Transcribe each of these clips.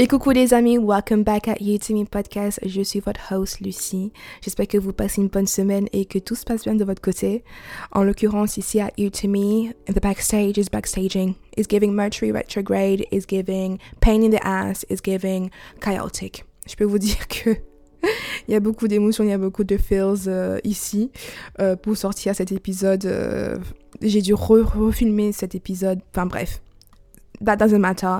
Et coucou les amis, welcome back at You To Me Podcast. Je suis votre host Lucie. J'espère que vous passez une bonne semaine et que tout se passe bien de votre côté. En l'occurrence, ici à Me, the backstage is backstaging, is giving Mercury retrograde, is giving pain in the ass, is giving chaotic. Je peux vous dire que il y a beaucoup d'émotions, il y a beaucoup de feels euh, ici. Euh, pour sortir cet épisode, euh, j'ai dû refilmer cet épisode. Enfin bref, that doesn't matter.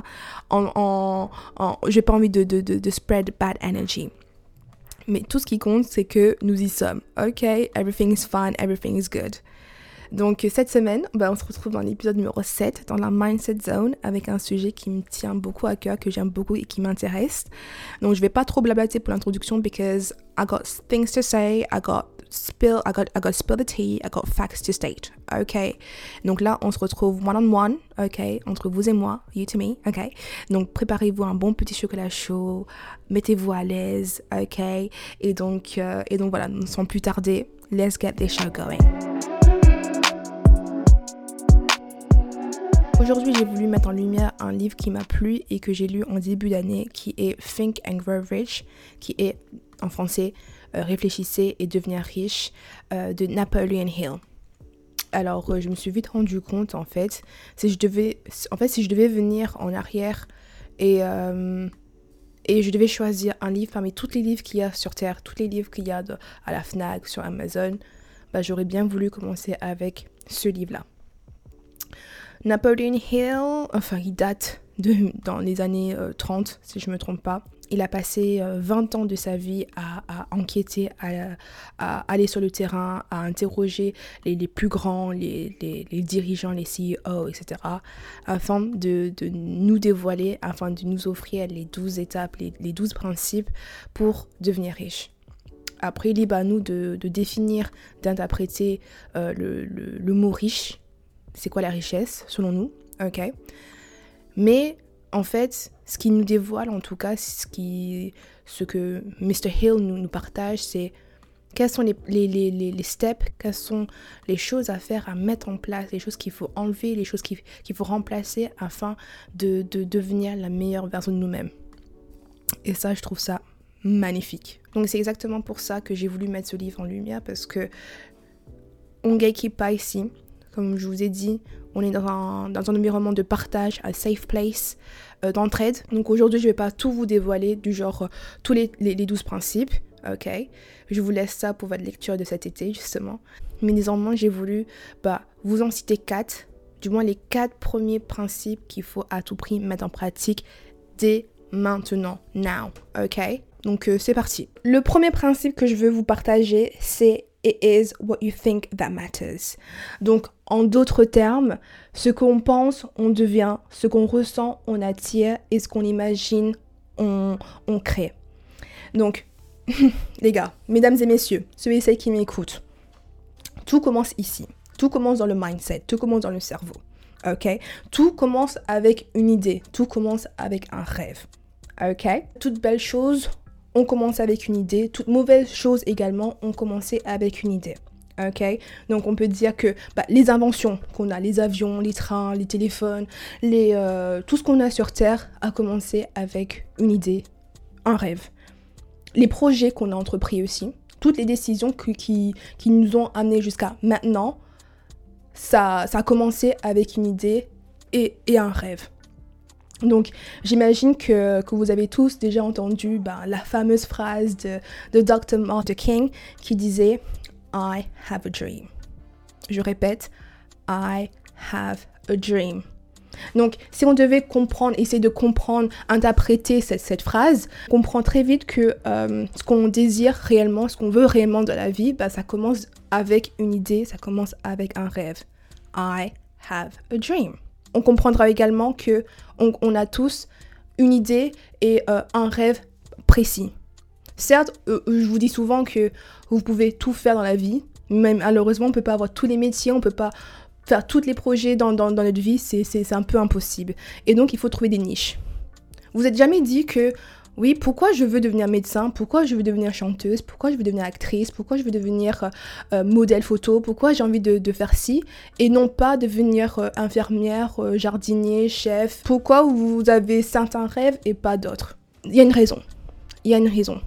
En, en, en j'ai pas envie de, de, spread bad energy. Mais tout ce qui compte, c'est que nous y sommes. Ok, everything is fine, everything is good. Donc cette semaine, ben, on se retrouve dans l'épisode numéro 7, dans la Mindset Zone, avec un sujet qui me tient beaucoup à cœur, que j'aime beaucoup et qui m'intéresse. Donc je vais pas trop blablater pour l'introduction, because I got things to say, I got spill, I got, I got spill the tea, I got facts to state. Ok. Donc là, on se retrouve one on one. Ok. Entre vous et moi, you to me. Ok. Donc préparez-vous un bon petit chocolat chaud, mettez-vous à l'aise. Ok. Et donc, euh, et donc voilà, sans plus tarder, let's get this show going. Aujourd'hui, j'ai voulu mettre en lumière un livre qui m'a plu et que j'ai lu en début d'année, qui est Think and Grow Rich, qui est en français euh, Réfléchissez et devenir riche euh, de Napoleon Hill. Alors, euh, je me suis vite rendu compte, en fait, si je devais, venir en arrière et, je devais choisir un livre parmi tous les livres qu'il y a sur Terre, tous les livres qu'il y a à la FNAC, sur Amazon, bah, j'aurais bien voulu commencer avec ce livre-là. Napoleon Hill, enfin, il date de, dans les années 30, si je ne me trompe pas. Il a passé 20 ans de sa vie à, enquêter, à, aller sur le terrain, à interroger les, plus grands, les, dirigeants, les CEO, etc., afin de, nous dévoiler, afin de nous offrir les 12 étapes, les, les 12 principes pour devenir riche. Après, libre à nous de, de définir, d'interpréter euh, le mot riche. C'est quoi la richesse, selon nous, ok Mais en fait, ce qui nous dévoile, en tout cas, ce, qui, ce que Mr. Hill nous, nous partage, c'est quels sont les, les, les, les, steps, quelles sont les choses à faire, à mettre en place, les choses qu'il faut enlever, les choses qu'il qu faut remplacer afin de, de devenir la meilleure version de nous-mêmes. Et ça, je trouve ça magnifique. Donc c'est exactement pour ça que j'ai voulu mettre ce livre en lumière, parce que on gatekeep pas ici. Comme je vous ai dit, on est dans un, dans un environnement de partage, un safe place, euh, d'entraide. Donc aujourd'hui, je ne vais pas tout vous dévoiler, du genre euh, tous les, les, les 12 principes. Ok? Je vous laisse ça pour votre lecture de cet été, justement. Mais néanmoins, j'ai voulu bah, vous en citer 4, du moins les 4 premiers principes qu'il faut à tout prix mettre en pratique dès maintenant, now. Ok? Donc euh, c'est parti. Le premier principe que je veux vous partager, c'est It is what you think that matters. Donc, en d'autres termes, ce qu'on pense, on devient, ce qu'on ressent, on attire, et ce qu'on imagine, on, on crée. Donc, les gars, mesdames et messieurs, ceux et celles qui m'écoutent, tout commence ici. Tout commence dans le mindset, tout commence dans le cerveau. Ok? Tout commence avec une idée, tout commence avec un rêve. Ok? Toute belle chose, on commence avec une idée. Toute mauvaise chose également, on commençait avec une idée. Ok? Donc on peut dire que bah, les inventions qu'on a, les avions, les trains, les téléphones, euh, tout ce qu'on a sur Terre a commencé avec une idée, un rêve. Les projets qu'on a entrepris aussi, toutes les décisions qui, nous ont amenés jusqu'à maintenant, ça, a commencé avec une idée et un rêve. Donc j'imagine que, que, vous avez tous déjà entendu ben, la fameuse phrase de, de Dr. Martin King qui disait I have a dream. Je répète, I have a dream. Donc, si on devait comprendre, essayer de comprendre, interpréter cette, cette phrase, on comprend très vite que euh, ce qu'on désire réellement, ce qu'on veut réellement de la vie, bah, ça commence avec une idée, ça commence avec un rêve. I have a dream. On comprendra également que on, a tous une idée et euh, un rêve précis. Certes, euh, je vous dis souvent que vous pouvez tout faire dans la vie, mais malheureusement, on ne peut pas avoir tous les métiers, on ne peut pas faire tous les projets dans, dans, dans notre vie, c'est un peu impossible. Et donc, il faut trouver des niches. Vous n'êtes jamais dit que Oui, pourquoi je veux devenir médecin? Pourquoi je veux devenir chanteuse? Pourquoi je veux devenir actrice? Pourquoi je veux devenir euh, euh, modèle photo? Pourquoi j'ai envie de, faire ci Et non pas devenir euh, infirmière, jardinier, chef? Pourquoi vous avez certains rêves et pas d'autres? Il y a une raison. Il y a une raison.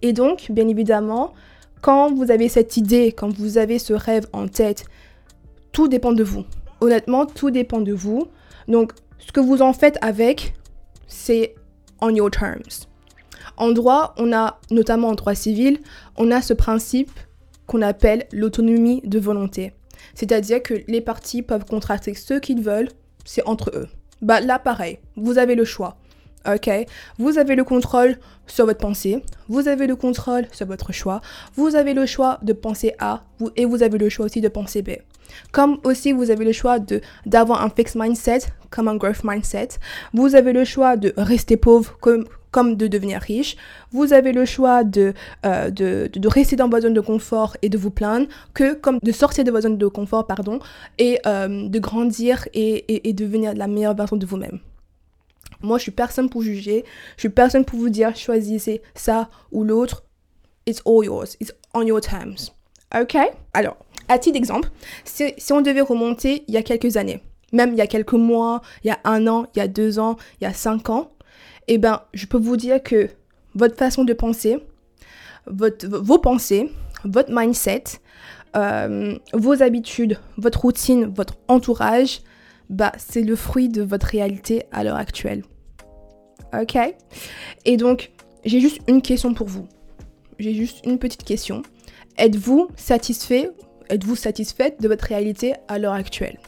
Et donc, bien évidemment, quand vous avez cette idée, quand vous avez ce rêve en tête, tout dépend de vous. Honnêtement, tout dépend de vous. Donc, ce que vous en faites avec, c'est your terms. En droit, on a, notamment en droit civil, on a ce principe qu'on appelle l'autonomie de volonté. C'est-à-dire que les parties peuvent contracter ce qu'ils veulent, c'est entre eux. Bah là, pareil, vous avez le choix. Ok, vous avez le contrôle sur votre pensée, vous avez le contrôle sur votre choix, vous avez le choix de penser A et vous avez le choix aussi de penser B. Comme aussi vous avez le choix de d'avoir un fixed mindset comme un growth mindset. Vous avez le choix de rester pauvre comme comme de devenir riche. Vous avez le choix de, euh, de, de, rester dans votre zone de confort et de vous plaindre, que comme de sortir de votre zone de confort, pardon, et euh, de grandir et, et, et devenir la meilleure version de vous-même. Moi, je suis personne pour juger, je suis personne pour vous dire choisissez ça ou l'autre. It's all yours, it's on your terms. Ok Alors, à titre d'exemple, si, on devait remonter il y a quelques années, même il y a quelques mois, il y a un an, il y a deux ans, il y a cinq ans, eh ben, je peux vous dire que votre façon de penser, vos pensées, votre mindset, euh, vos habitudes, votre routine, votre entourage, bah, c'est le fruit de votre réalité à l'heure actuelle. Ok? Et donc, j'ai juste une question pour vous. J'ai juste une petite question. Êtes-vous satisfait êtes-vous satisfaite de votre réalité à l'heure actuelle?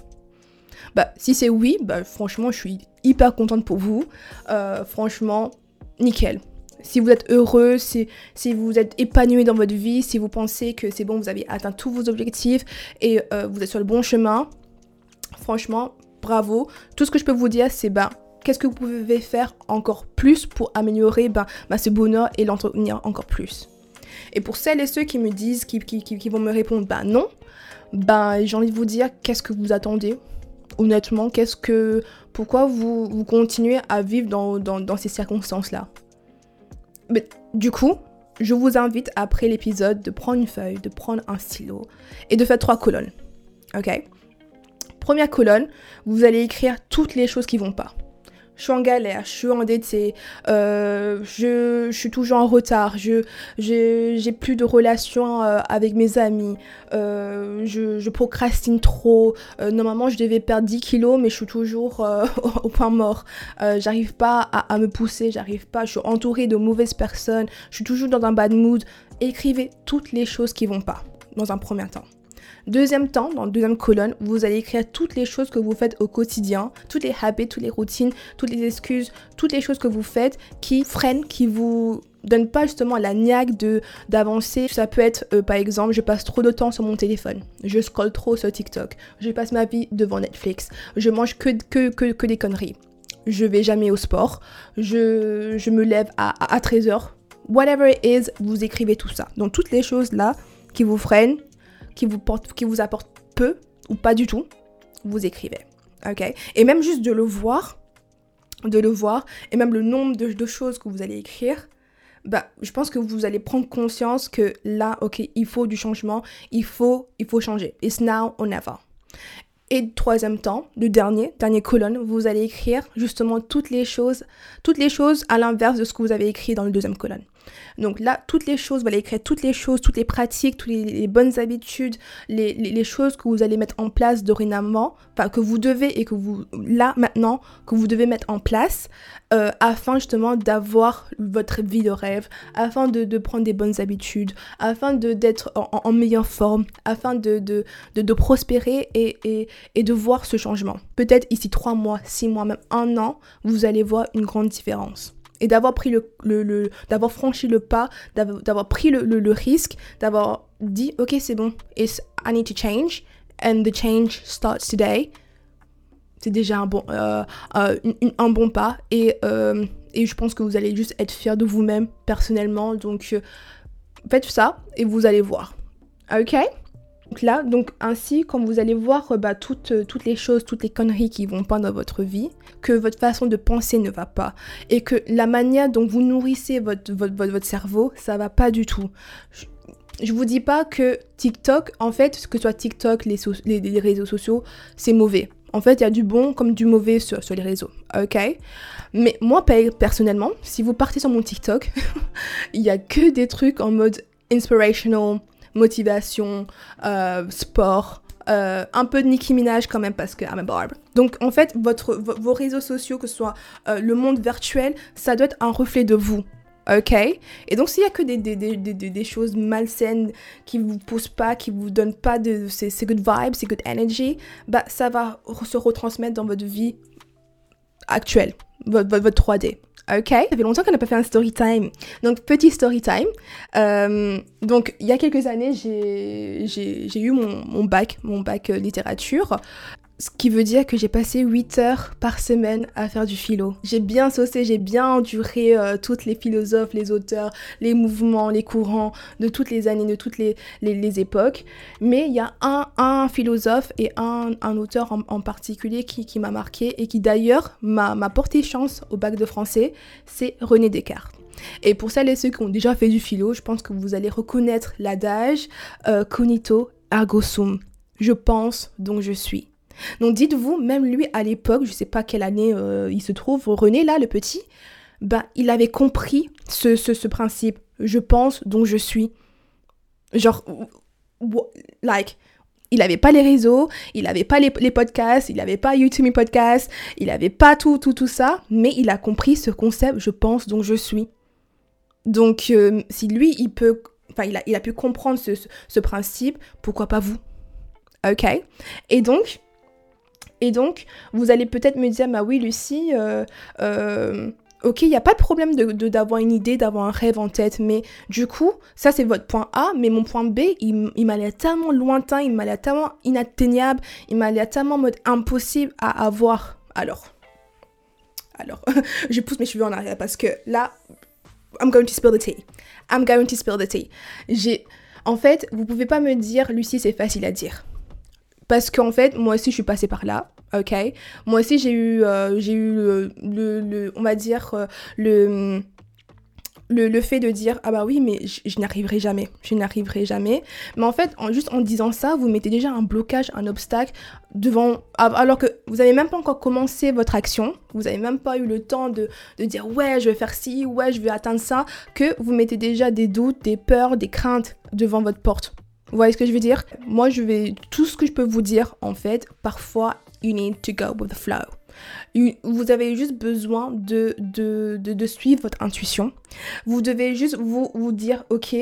Bah, si c'est oui, bah, franchement, je suis hyper contente pour vous. Euh, franchement, nickel. Si vous êtes heureux, si, si vous êtes épanoui dans votre vie, si vous pensez que c'est bon, vous avez atteint tous vos objectifs et euh, vous êtes sur le bon chemin, franchement, bravo. Tout ce que je peux vous dire, c'est ben, qu'est-ce que vous pouvez faire encore plus pour améliorer ben, ben ce bonheur et l'entretenir encore plus? Et pour celles et ceux qui me disent, qui, vont me répondre, bah non, bah j'ai envie de vous dire, qu'est-ce que vous attendez? Honnêtement, qu'est-ce que. Pourquoi vous, continuez à vivre dans, dans, ces circonstances-là? Mais du coup, je vous invite après l'épisode de prendre une feuille, de prendre un stylo et de faire trois colonnes. Ok? Première colonne, vous allez écrire toutes les choses qui vont pas je suis en galère, je suis endettée, euh, je, suis toujours en retard, je j'ai plus de relations euh, avec mes amis, euh, je, je, procrastine trop, normalement je devais perdre 10 kilos mais je suis toujours au point mort, j'arrive pas à, à, me pousser, j'arrive pas, je suis entourée de mauvaises personnes, je suis toujours dans un bad mood. Écrivez toutes les choses qui vont pas dans un premier temps. Deuxième temps, dans la deuxième colonne, vous allez écrire toutes les choses que vous faites au quotidien, toutes les habits, toutes les routines, toutes les excuses, toutes les choses que vous faites qui freinent, qui vous donnent pas justement la niaque de d'avancer. Ça peut être euh, par exemple, je passe trop de temps sur mon téléphone, je scroll trop sur TikTok, je passe ma vie devant Netflix, je mange que, que, que, que des conneries. Je vais jamais au sport, je, je me lève à, à 13h. Whatever it is, vous écrivez tout ça. Donc toutes les choses là qui vous freinent, qui vous, apporte peu ou pas du tout, vous écrivez. Ok? Et même juste de le voir, de le voir, et même le nombre de, choses que vous allez écrire, bah, je pense que vous allez prendre conscience que là, ok, il faut du changement, il faut, il faut changer. It's now or never. Et troisième temps, le dernier, dernière colonne, vous allez écrire justement toutes les choses, toutes les choses à l'inverse de ce que vous avez écrit dans le deuxième colonne. Donc là, toutes les choses, vous allez écrire toutes les choses, toutes les pratiques, toutes les, bonnes habitudes, les, choses que vous allez mettre en place dorénavant, enfin que vous devez et que vous, là maintenant, que vous devez mettre en place euh, afin justement d'avoir votre vie de rêve, afin de, prendre des bonnes habitudes, afin d'être en, meilleure forme, afin de, de, de prospérer et, et de voir ce changement. Peut-être ici trois mois, six mois, même un an, vous allez voir une grande différence et d'avoir pris le, le, d'avoir franchi le pas, d'avoir pris le, le, risque, d'avoir dit ok c'est bon, It's, I need to change and the change starts today. C'est déjà un bon, euh, euh, un bon pas et, euh, et je pense que vous allez juste être fier de vous-même personnellement. Donc faites ça et vous allez voir. Ok? Donc là, donc ainsi, quand vous allez voir euh, bah, toutes, euh, toutes les choses, toutes les conneries qui vont pas dans votre vie, que votre façon de penser ne va pas, et que la manière dont vous nourrissez votre, cerveau, ça va pas du tout. Je, je vous dis pas que TikTok, en fait, que ce soit TikTok, les réseaux sociaux, c'est mauvais. En fait, il y a du bon comme du mauvais sur, sur les réseaux, ok? Mais moi, personnellement, si vous partez sur mon TikTok, il y a que des trucs en mode inspirational, motivation, euh, sport, euh, un peu de Nicki Minaj quand même parce que I'm a barb. Donc en fait, votre, vos réseaux sociaux, que ce soit euh, le monde virtuel, ça doit être un reflet de vous. Ok? Et donc s'il y a que des, des, des, des, choses malsaines qui vous poussent pas, qui vous donnent pas de ces, good vibes, ces good energy, bah ça va se retransmettre dans votre vie actuelle, votre, votre 3D. Ok, ça fait longtemps qu'on n'a pas fait un story time. Donc, petit story time. Euh, donc, il y a quelques années, j'ai eu mon, bac, mon bac euh, littérature. Ce qui veut dire que j'ai passé 8 heures par semaine à faire du philo. J'ai bien saucé, j'ai bien enduré euh, toutes les philosophes, les auteurs, les mouvements, les courants de toutes les années, de toutes les, époques. Mais il y a un, philosophe et un, auteur en, particulier qui, qui m'a marqué et qui d'ailleurs m'a porté chance au bac de français, c'est René Descartes. Et pour celles et ceux qui ont déjà fait du philo, je pense que vous allez reconnaître l'adage euh, cognito ergo sum. Je pense, donc je suis. Donc dites-vous, même lui à l'époque, je sais pas quelle année euh, il se trouve, René là, le petit, ben il avait compris ce, ce, principe. Je pense, donc je suis. Genre, like, il n'avait pas les réseaux, il n'avait pas les, podcasts, il n'avait pas YouTube Podcast, il n'avait pas tout, tout, tout ça, mais il a compris ce concept, je pense, donc je suis. Donc, euh, si lui, il peut, enfin, il a, il a pu comprendre ce, ce principe, pourquoi pas vous? Ok? Et donc, et donc, vous allez peut-être me dire, bah oui, Lucie, euh, euh, ok, il n'y a pas de problème d'avoir une idée, d'avoir un rêve en tête, mais du coup, ça c'est votre point A, mais mon point B, il, m'a l'air tellement lointain, il m'a l'air tellement inatteignable, il m'a l'air tellement impossible à avoir. Alors, alors, je pousse mes cheveux en arrière parce que là, I'm going to spill the tea. I'm going to spill the tea. J'ai, en fait, vous pouvez pas me dire, Lucie, c'est facile à dire. Parce qu'en fait, moi aussi, je suis passée par là, ok Moi aussi, j'ai eu, euh, j'ai eu le, le, on va dire, euh, le, le, le, fait de dire, ah bah oui, mais je, n'arriverai jamais, je n'arriverai jamais. Mais en fait, juste en disant ça, vous mettez déjà un blocage, un obstacle devant, alors que vous n'avez même pas encore commencé votre action, vous n'avez même pas eu le temps de, de dire, ouais, je vais faire ci, ouais, je vais atteindre ça, que vous mettez déjà des doutes, des peurs, des craintes devant votre porte. Vous voyez ce que je veux dire? Moi, je vais. Tout ce que je peux vous dire, en fait, parfois, you need to go with the flow. Vous avez juste besoin de, de, de, suivre votre intuition. Vous devez juste vous, vous dire, ok,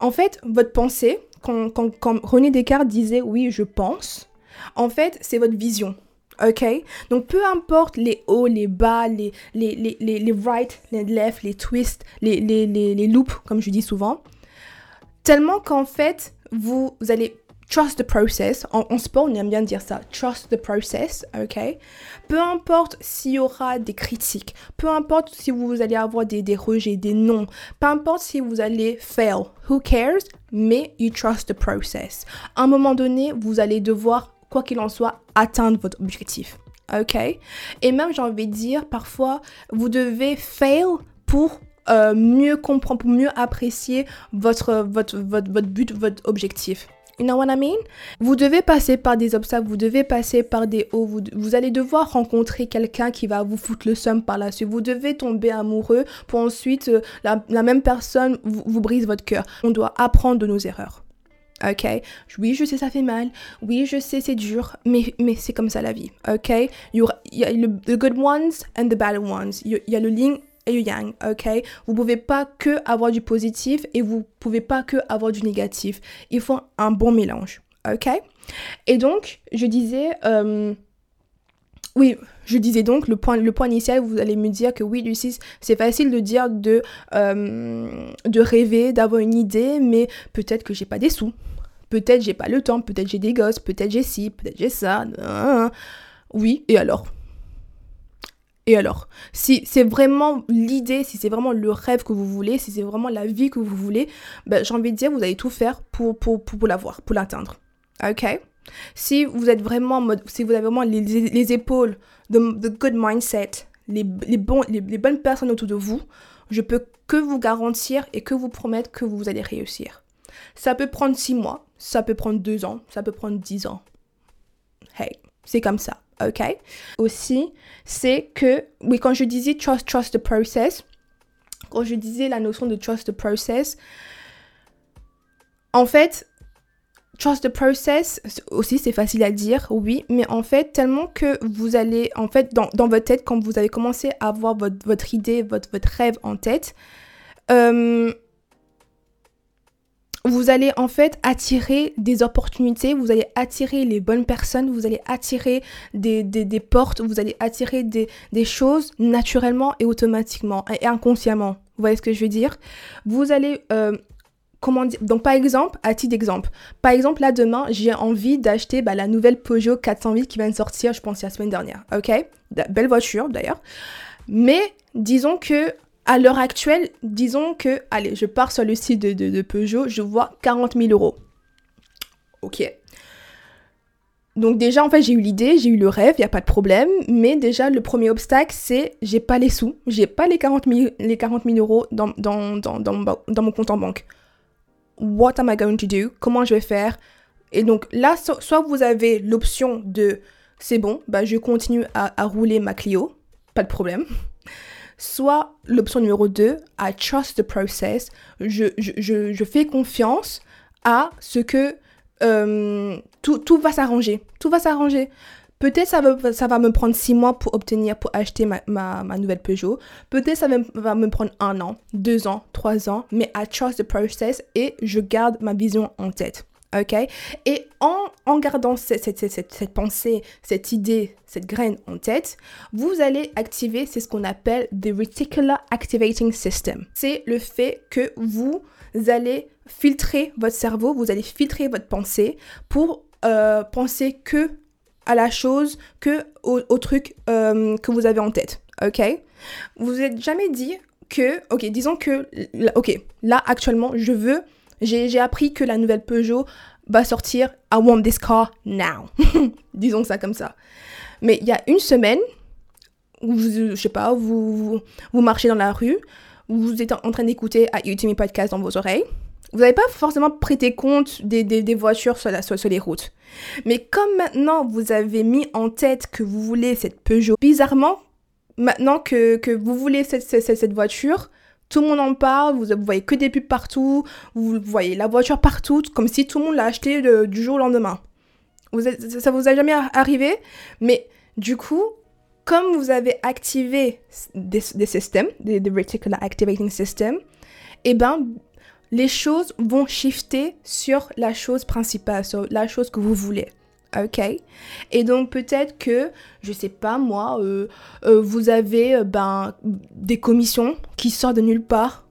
en fait, votre pensée, quand, quand, quand René Descartes disait oui, je pense, en fait, c'est votre vision. Ok? Donc peu importe les hauts, les bas, les, les, les, les, les right, les left, les twists, les, les, les, les loops, comme je dis souvent. Tellement qu'en fait, vous, allez trust the process. En, sport, on aime bien dire ça. Trust the process, ok? Peu importe s'il y aura des critiques, peu importe si vous allez avoir des, des rejets, des noms, peu importe si vous allez fail, who cares? Mais you trust the process. À un moment donné, vous allez devoir, quoi qu'il en soit, atteindre votre objectif, ok? Et même, j'ai envie de dire, parfois, vous devez fail pour euh, mieux comprendre, pour mieux apprécier votre, votre, votre, votre but, votre objectif. You know what I mean? Vous devez passer par des obstacles, vous devez passer par des hauts, vous, vous allez devoir rencontrer quelqu'un qui va vous foutre le seum par la suite. Vous devez tomber amoureux pour ensuite, euh, la, même personne vous, brise votre cœur. On doit apprendre de nos erreurs. Ok? Oui, je sais, ça fait mal. Oui, je sais, c'est dur. Mais, mais c'est comme ça la vie. Ok? Il y, aura, il y a le the good ones and the bad ones. Il y a le ligne et yang, ok? Vous pouvez pas que avoir du positif et vous pouvez pas que avoir du négatif. Il faut un bon mélange, ok? Et donc, je disais, euh, oui, je disais donc, le point, le point initial, vous allez me dire que oui, Lucie, c'est facile de dire de, euh, de rêver, d'avoir une idée, mais peut-être que j'ai pas des sous. Peut-être j'ai pas le temps, peut-être j'ai des gosses, peut-être j'ai ci, peut-être j'ai ça. Oui, et alors? Et alors, si c'est vraiment l'idée, si c'est vraiment le rêve que vous voulez, si c'est vraiment la vie que vous voulez, ben, j'ai envie de dire, vous allez tout faire pour, pour, pour, l'avoir, pour l'atteindre. ok? Si vous êtes vraiment en mode, si vous avez vraiment les, les épaules, the, the, good mindset, les, les, les, bonnes personnes autour de vous, je peux que vous garantir et que vous promettre que vous allez réussir. Ça peut prendre six mois, ça peut prendre deux ans, ça peut prendre dix ans. Hey, c'est comme ça, ok? Aussi, c'est que, oui, quand je disais trust, trust the process, quand je disais la notion de trust the process, en fait, trust the process, aussi c'est facile à dire, oui, mais en fait, tellement que vous allez, en fait, dans, dans votre tête, quand vous avez commencé à avoir votre, votre idée, votre, votre rêve en tête, euh, vous allez en fait attirer des opportunités, vous allez attirer les bonnes personnes, vous allez attirer des, des, des portes, vous allez attirer des, des, choses naturellement et automatiquement et inconsciemment. Vous voyez ce que je veux dire? Vous allez... Euh, comment dire Donc par exemple, à titre d'exemple, par exemple là demain, j'ai envie d'acheter bah, la nouvelle Peugeot 408 qui vient de sortir, je pense la semaine dernière. Ok? Belle voiture d'ailleurs. Mais disons que à l'heure actuelle, disons que, allez, je pars sur le site de, Peugeot, je vois 40 000 euros. Ok. Donc déjà, en fait, j'ai eu l'idée, j'ai eu le rêve, il n'y a pas de problème. Mais déjà, le premier obstacle, c'est j'ai pas les sous, j'ai pas les 40 000, les 40 000 euros dans, dans, dans, mon compte en banque. What am I going to do? Comment je vais faire? Et donc là, so, soit vous avez l'option de c'est bon, bah, je continue à, à rouler ma Clio, pas de problème. Soit l'option numéro 2, I trust the process, je, je, je, je fais confiance à ce que euh, tout, tout, va s'arranger. Tout va s'arranger. Peut-être ça va, ça va me prendre six mois pour obtenir, pour acheter ma, ma, ma nouvelle Peugeot. Peut-être ça va, va, me prendre un an, deux ans, trois ans, mais I trust the process et je garde ma vision en tête ok. Et en, en gardant cette, cette, cette, cette, pensée, cette idée, cette graine en tête, vous allez activer, c'est ce qu'on appelle the Reticular Activating System. C'est le fait que vous allez filtrer votre cerveau, vous allez filtrer votre pensée pour euh, penser que à la chose, que au, truc euh, que vous avez en tête, ok. Vous vous êtes jamais dit que, ok, disons que, ok, là actuellement, je veux j'ai appris que la nouvelle Peugeot va sortir I want this car now. Disons ça comme ça. Mais il y a une semaine, où vous, je sais pas, vous, marchez dans la rue, vous êtes en train d'écouter à YouTube Podcast dans vos oreilles. Vous n'avez pas forcément prêté compte des, voitures sur, les routes. Mais comme maintenant vous avez mis en tête que vous voulez cette Peugeot, bizarrement, maintenant que, vous voulez cette voiture, tout le monde en parle, vous, voyez que des pubs partout, vous voyez la voiture partout, comme si tout le monde l'a acheté du jour au lendemain. Vous êtes, ça vous a jamais arrivé, mais du coup, comme vous avez activé des, systèmes, des, Reticular Activating System, eh ben, les choses vont shifter sur la chose principale, sur la chose que vous voulez ok Et donc peut-être que, je sais pas moi, euh, euh, vous avez euh, ben, des commissions qui sortent de nulle part.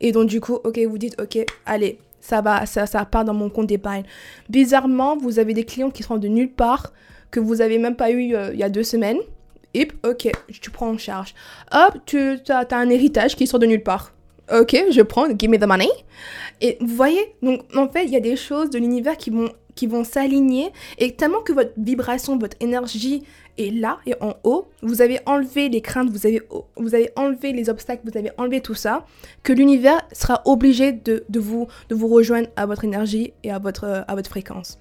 Et donc du coup, ok, vous dites, ok, allez, ça va, ça, ça part dans mon compte d'épargne. Bizarrement, vous avez des clients qui sortent de nulle part, que vous avez même pas eu il y a deux semaines. Et ok, tu prends en charge. Hop, tu as, as un héritage qui sort de nulle part. Ok, je prends, give me the money. Et vous voyez, donc en fait, il y a des choses de l'univers qui vont qui vont s'aligner et tellement que votre vibration, votre énergie est là et en haut, vous avez enlevé les craintes, vous avez, vous avez enlevé les obstacles, vous avez enlevé tout ça, que l'univers sera obligé de, de, vous, de vous rejoindre à votre énergie et à votre, à votre fréquence.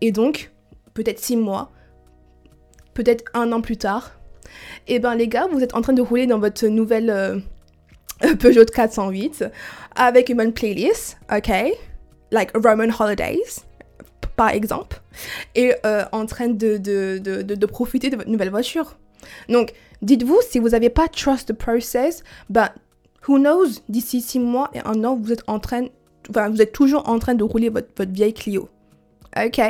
Et donc, peut-être six mois, peut-être un an plus tard, et eh ben les gars, vous êtes en train de rouler dans votre nouvelle euh, Peugeot 408 avec une bonne playlist, ok? Like Roman Holidays par exemple, et euh, en train de, profiter de votre nouvelle voiture. Donc, dites-vous, si vous n'avez pas trust the process, bah, who knows, d'ici six mois et un an, vous êtes en train, enfin, vous êtes toujours en train de rouler votre, votre vieille Clio. Ok?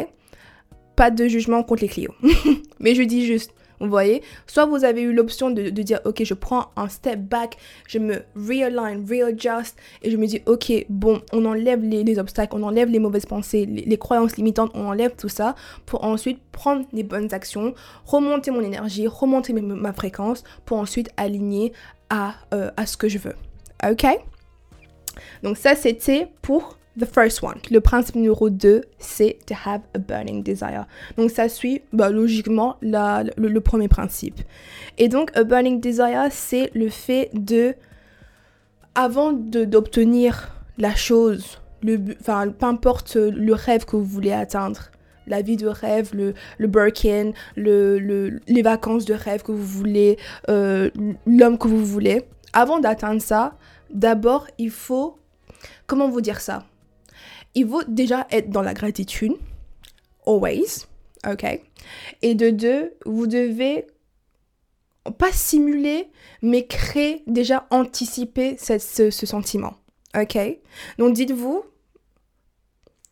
Pas de jugement contre les Clio. Mais je dis juste, vous voyez? Soit vous avez eu l'option de, dire, ok, je prends un step back, je me realign, readjust, et je me dis, ok, bon, on enlève les, les obstacles, on enlève les mauvaises pensées, les, croyances limitantes, on enlève tout ça pour ensuite prendre les bonnes actions, remonter mon énergie, remonter ma, ma fréquence, pour ensuite aligner à, euh, à ce que je veux. Ok? Donc ça, c'était pour the first one. Le principe numéro 2, c'est to have a burning desire. Donc ça suit bah, logiquement la, le, premier principe. Et donc a burning desire, c'est le fait de, avant d'obtenir la chose, le, enfin peu importe le rêve que vous voulez atteindre, la vie de rêve, le, le Birkin, le, les vacances de rêve que vous voulez, euh, l'homme que vous voulez. Avant d'atteindre ça, d'abord, il faut, comment vous dire ça? Il faut déjà être dans la gratitude, always, ok? Et de deux, vous devez pas simuler, mais créer, déjà anticiper ce, ce sentiment, ok? Donc dites-vous,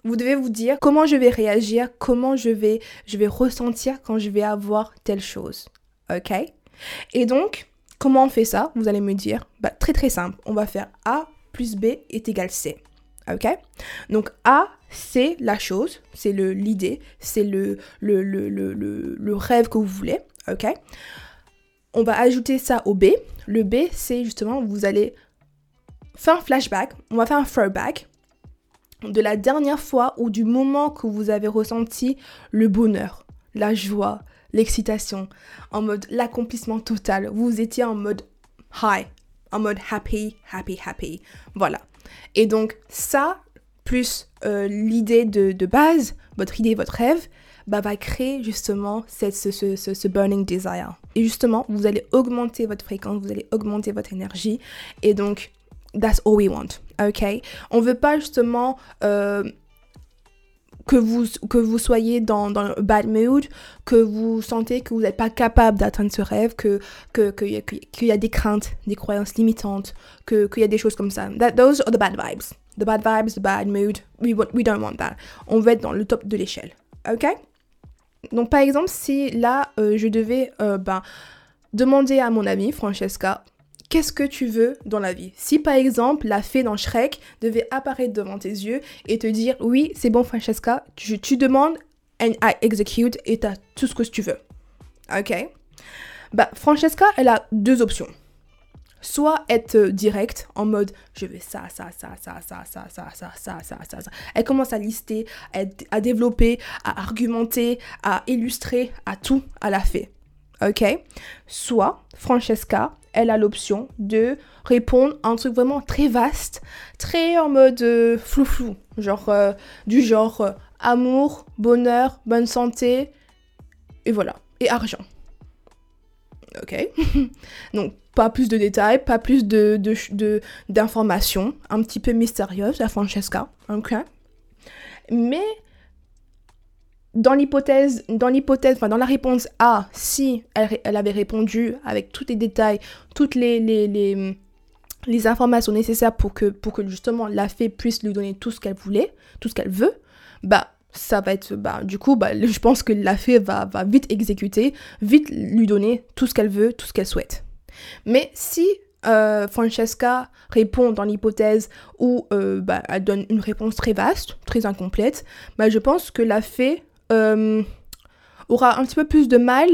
vous devez vous dire comment je vais réagir, comment je vais, je vais ressentir quand je vais avoir telle chose. Ok? Et donc, comment on fait ça? Vous allez me dire, bah, très très simple. On va faire A plus B est égal C. Ok? Donc A, c'est la chose, c'est l'idée, c'est le rêve que vous voulez. Ok? On va ajouter ça au B. Le B, c'est justement, vous allez faire un flashback, on va faire un throwback de la dernière fois ou du moment que vous avez ressenti le bonheur, la joie, l'excitation, en mode l'accomplissement total. Vous étiez en mode high, en mode happy, happy, happy. Voilà. Et donc ça, plus euh, l'idée de, base, votre idée, votre rêve, bah, va créer justement cette, ce, ce, burning desire. Et justement, vous allez augmenter votre fréquence, vous allez augmenter votre énergie. Et donc, That's all we want, ok? On veut pas justement euh, que, vous, que vous soyez dans, dans un bad mood, que vous sentez que vous n'êtes pas capable d'atteindre ce rêve, que qu'il que, que, y a des craintes, des croyances limitantes, qu'il y a des choses comme ça. Those are the bad vibes. The bad vibes, the bad mood. We, we don't want that. On veut être dans le top de l'échelle, ok? Donc par exemple, si là, euh, je devais euh, ben, demander à mon amie Francesca qu'est-ce que tu veux dans la vie. Si par exemple la fée dans Shrek devait apparaître devant tes yeux et te dire oui c'est bon Francesca, tu, demandes and I execute et t'as tout ce que tu veux. Ok Bah Francesca elle a deux options. Soit être direct en mode je veux ça, ça, ça, ça, ça, ça, ça, ça, ça, ça, ça, ça. Elle commence à lister, à développer, à argumenter, à illustrer, à tout à la fée. Ok Soit Francesca, elle a l'option de répondre à un truc vraiment très vaste, très en mode euh, flou-flou, genre euh, du genre euh, amour, bonheur, bonne santé, et voilà, et argent. Ok. Donc, pas plus de détails, pas plus de, d'informations, un petit peu mystérieuses, la Francesca, ok. Mais dans l'hypothèse, dans l'hypothèse, enfin dans la réponse A, si elle, avait répondu avec tous les détails, toutes les, informations nécessaires pour que, pour que justement la fée puisse lui donner tout ce qu'elle voulait, tout ce qu'elle veut, bah ça va être, bah du coup, bah, je pense que la fée va, va vite exécuter, vite lui donner tout ce qu'elle veut, tout ce qu'elle souhaite. Mais si euh, Francesca répond dans l'hypothèse où euh, bah, elle donne une réponse très vaste, très incomplète, bah, je pense que la fée euh, aura un petit peu plus de mal,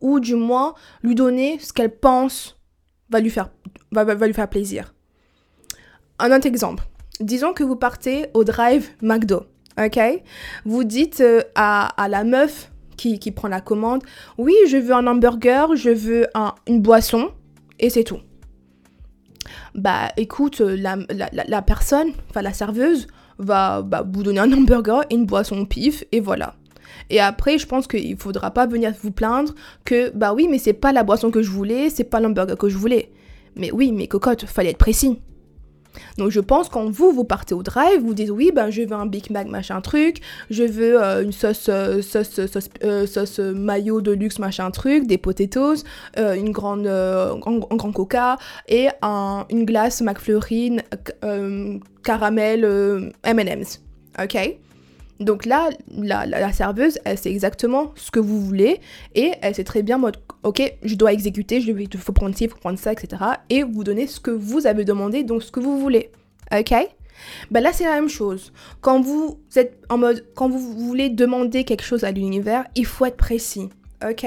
ou du moins lui donner ce qu'elle pense va lui faire, va, va lui faire plaisir. Un autre exemple. Disons que vous partez au drive McDo, ok? Vous dites euh, à, à, la meuf qui, qui, prend la commande, oui, je veux un hamburger, je veux un, une boisson, et c'est tout. Bah écoute, la, la, la personne, enfin la serveuse, va bah, vous donner un hamburger et une boisson pif, et voilà. Et après, je pense qu'il faudra pas venir vous plaindre que, bah oui, mais c'est pas la boisson que je voulais, c'est pas l'hamburger que je voulais. Mais oui, mais cocotte, fallait être précis. Donc je pense quand vous, vous partez au drive, vous dites oui, ben je veux un Big Mac machin truc, je veux euh, une sauce, euh, sauce, sauce, euh, sauce, mayo de luxe machin truc, des potatoes, une grande, un, grand coca et un, une glace McFlurry caramel M&M's. Ok? Donc là, la, serveuse, elle sait exactement ce que vous voulez et elle sait très bien, mode, ok, je dois exécuter, il faut prendre ci, il faut prendre ça, etc. Et vous donnez ce que vous avez demandé, donc ce que vous voulez. Ok? Ben là, c'est la même chose. Quand vous êtes en mode, quand vous voulez demander quelque chose à l'univers, il faut être précis. Ok,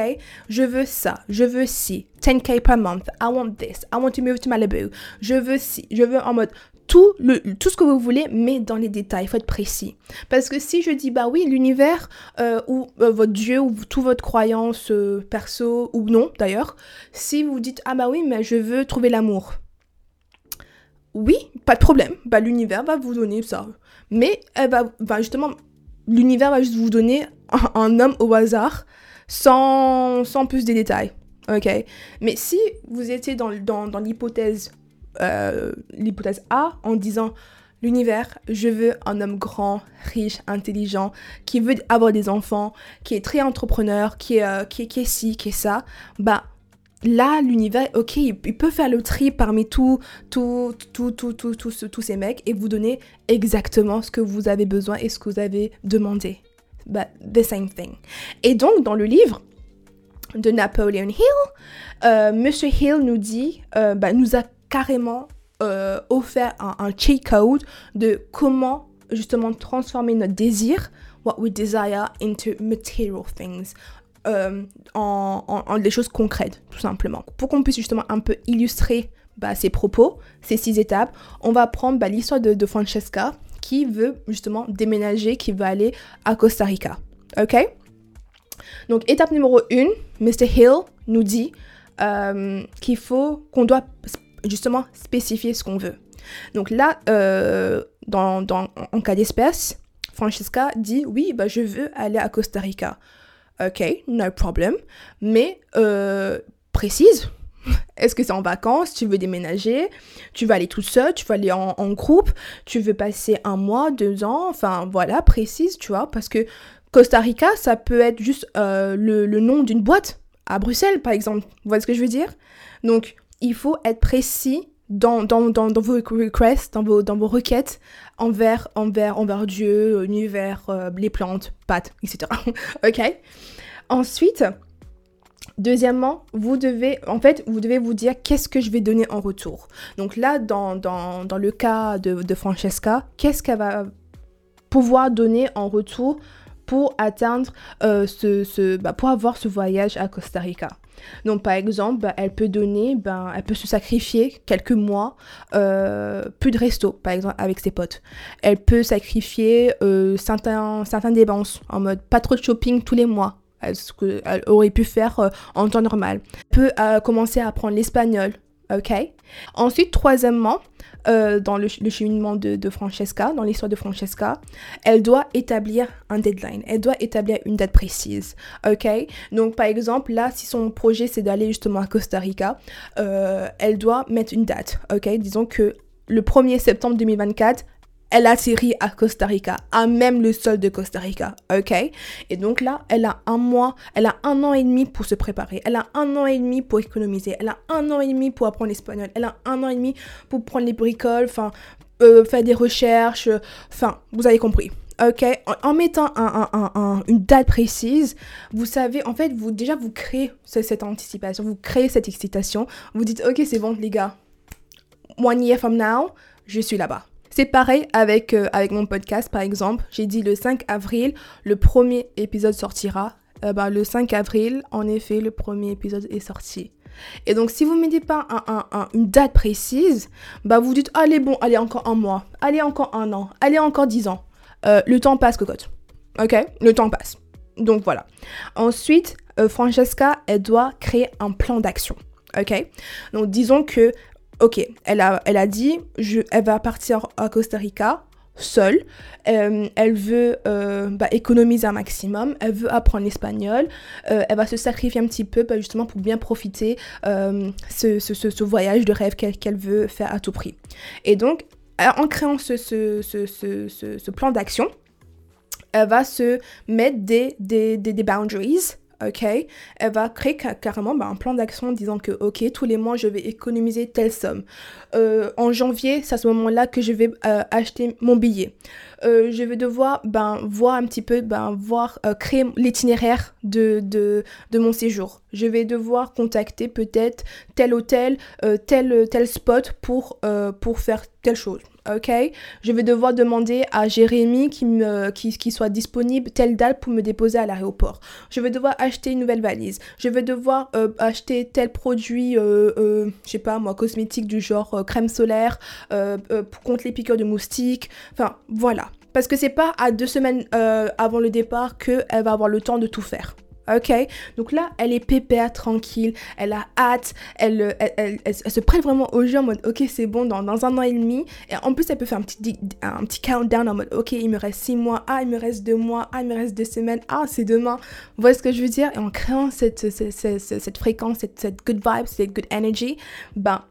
je veux ça, je veux ci, 10k per month, I want this, I want to move to Malibu, je veux ci, je veux en mode tout, le, tout ce que vous voulez, mais dans les détails, il faut être précis. Parce que si je dis, bah oui, l'univers, euh, ou euh, votre Dieu, ou toute votre croyance euh, perso, ou non d'ailleurs, si vous dites, ah bah oui, mais je veux trouver l'amour. Oui, pas de problème, bah l'univers va vous donner ça. Mais va, justement, l'univers va juste vous donner un, homme au hasard, sans, sans plus de détails. Ok? Mais si vous étiez dans, dans, dans l'hypothèse euh, l'hypothèse A en disant l'univers, je veux un homme grand, riche, intelligent, qui veut avoir des enfants, qui est très entrepreneur, qui est, euh, qui, qui est ci, qui est ça, bah là, l'univers, ok, il, peut faire le tri parmi tous tout, tout, tout, tout, tous ces mecs et vous donner exactement ce que vous avez besoin et ce que vous avez demandé. Bah, the same thing. Et donc, dans le livre de Napoleon Hill, euh, Monsieur Hill nous dit, bah, nous a carrément euh, offert un, code de comment justement transformer notre désir, what we desire, into material things. Euh, en, des choses concrètes, tout simplement. Pour qu'on puisse justement un peu illustrer bah, ces propos, ces six étapes, on va prendre bah, l'histoire de, Francesca qui veut justement déménager, qui veut aller à Costa Rica. Ok? Donc, étape numéro 1, Mr. Hill nous dit euh, qu'il faut, qu'on doit justement spécifier ce qu'on veut. Donc là, euh, dans, dans, en cas d'espèce, Francesca dit oui, bah, je veux aller à Costa Rica. Ok, no problem. Mais euh, précise. Est-ce que c'est en vacances? Tu veux déménager? Tu veux aller tout seul? Tu veux aller en, en, groupe? Tu veux passer un mois, deux ans? Enfin voilà, précise, tu vois. Parce que Costa Rica, ça peut être juste euh, le, le nom d'une boîte à Bruxelles, par exemple. Vous voyez ce que je veux dire? Donc, il faut être précis dans, vos requests, dans vos, requêtes envers, envers, envers Dieu, l'univers, euh, les plantes, pâtes, etc. ok? Ensuite, deuxièmement, vous devez, vous dire qu'est-ce que je vais donner en retour. Donc là, dans, le cas de Francesca, qu'est-ce qu'elle va pouvoir donner en retour pour atteindre euh, ce, ce bah, pour avoir ce voyage à Costa Rica. Donc par exemple, bah, elle peut donner, ben, elle peut se sacrifier quelques mois, euh, plus de resto par exemple avec ses potes. Elle peut sacrifier euh, certains, certains dépenses en mode pas trop de shopping tous les mois, ce qu'elle aurait pu faire en temps normal. Elle peut commencer à apprendre l'espagnol, ok? Ensuite, troisièmement, euh, dans le, cheminement de, Francesca, dans l'histoire de Francesca, elle doit établir un deadline, elle doit établir une date précise, ok? Donc par exemple, là, si son projet c'est d'aller justement à Costa Rica, euh, elle doit mettre une date, ok? Disons que le 1er septembre 2024, elle atterrit à Costa Rica, à même le sol de Costa Rica, ok? Et donc là, elle a un mois, elle a un an et demi pour se préparer, elle a un an et demi pour économiser, elle a un an et demi pour apprendre l'espagnol, elle a un an et demi pour prendre les bricoles, enfin, euh, faire des recherches, enfin, vous avez compris. Ok, en, mettant une date précise, vous savez, en fait, vous déjà vous créez cette anticipation, vous créez cette excitation, vous dites, ok, c'est bon, les gars, one year from now, je suis là-bas. C'est pareil avec, euh, avec mon podcast, par exemple. J'ai dit le 5 avril, le premier épisode sortira. Euh, bah, le 5 avril, en effet, le premier épisode est sorti. Et donc, si vous ne mettez pas une date précise, bah, vous dites, allez, bon, allez, encore un mois, allez, encore un an, allez, encore dix ans. Euh, le temps passe, cocotte. Ok? Le temps passe. Donc, voilà. Ensuite, Francesca, elle doit créer un plan d'action. Ok? Donc, disons que ok, elle a, elle a dit, elle va partir à Costa Rica seule. Euh, elle veut euh, bah, économiser un maximum. Elle veut apprendre l'espagnol. Euh, elle va se sacrifier un petit peu bah, justement pour bien profiter ce, ce, voyage de rêve qu'elle veut faire à tout prix. Et donc, en créant ce, plan d'action, elle va se mettre des boundaries ok Elle va créer carrément bah, un plan d'action disant que, ok, tous les mois, je vais économiser telle somme. Euh, en janvier, c'est à ce moment-là que je vais euh, acheter mon billet. Euh, je vais devoir ben, voir un petit peu, ben, voir, créer l'itinéraire de, de, de, mon séjour. Je vais devoir contacter peut-être tel hôtel, tel, tel spot pour, pour faire telle chose. Ok Je vais devoir demander à Jérémy qui, me, qui, soit disponible telle date pour me déposer à l'aéroport. Je vais devoir acheter une nouvelle valise. Je vais devoir euh, acheter tel produit, euh, euh, je sais pas moi, cosmétique du genre crème solaire, contre les piqûres de moustiques. Enfin, voilà. Parce que c'est pas à deux semaines avant le départ qu'elle va avoir le temps de tout faire. Ok. Donc là, elle est pépère, tranquille, elle a hâte, elle, elle, elle, se prête vraiment au jeu en mode ok, c'est bon, dans, dans, un an et demi. Et en plus, elle peut faire un petit, un petit countdown en mode ok, il me reste six mois, ah, il me reste deux mois, ah, il me reste deux semaines, ah, c'est demain. Vous voyez ce que je veux dire? Et en créant cette, cette, cette, fréquence, cette, good vibe, cette good energy, ben,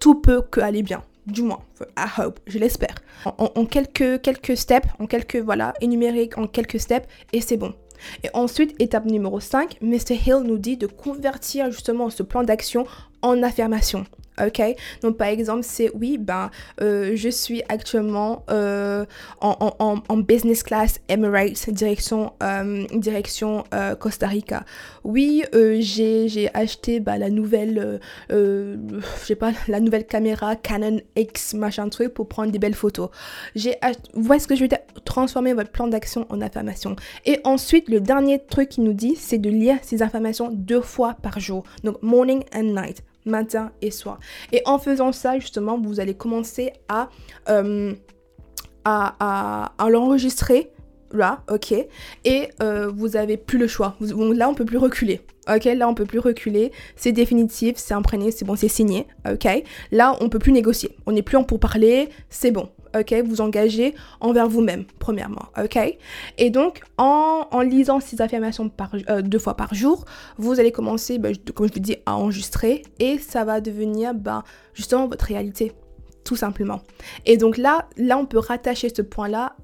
tout peut que aller bien. Du moins, I hope, je l'espère. En, en, quelques, quelques steps, en quelques, voilà, énumériques, en quelques steps, et c'est bon. Et ensuite, étape numéro 5, Mr. Hill nous dit de convertir justement ce plan d'action en affirmation ok Donc par exemple, c'est oui, ben, euh, je suis actuellement euh, en, business class Emirates, direction, euh, direction Costa Rica. Oui, j'ai acheté bah, la nouvelle, pas, la nouvelle caméra Canon X machin truc pour prendre des belles photos. J'ai Vous ce que je dire? Transformer votre plan d'action en affirmation. Et ensuite, le dernier truc qu'il nous dit, c'est de lire ces informations deux fois par jour. Donc morning and night matin et soir. Et en faisant ça, justement, vous allez commencer à, euh, l'enregistrer là, ok, et euh, vous avez plus le choix. là, on peut plus reculer. Ok, là on peut plus reculer, c'est définitif, c'est imprégné, c'est bon, c'est signé. Ok, là on peut plus négocier, on n'est plus en pourparler, c'est bon ok Vous engagez envers vous-même, premièrement, ok? Et donc, en, en, lisant ces affirmations par, euh, deux fois par jour, vous allez commencer, ben, comme je vous dis, à enregistrer et ça va devenir ben, justement votre réalité tout simplement. Et donc là, là, on peut rattacher ce point-là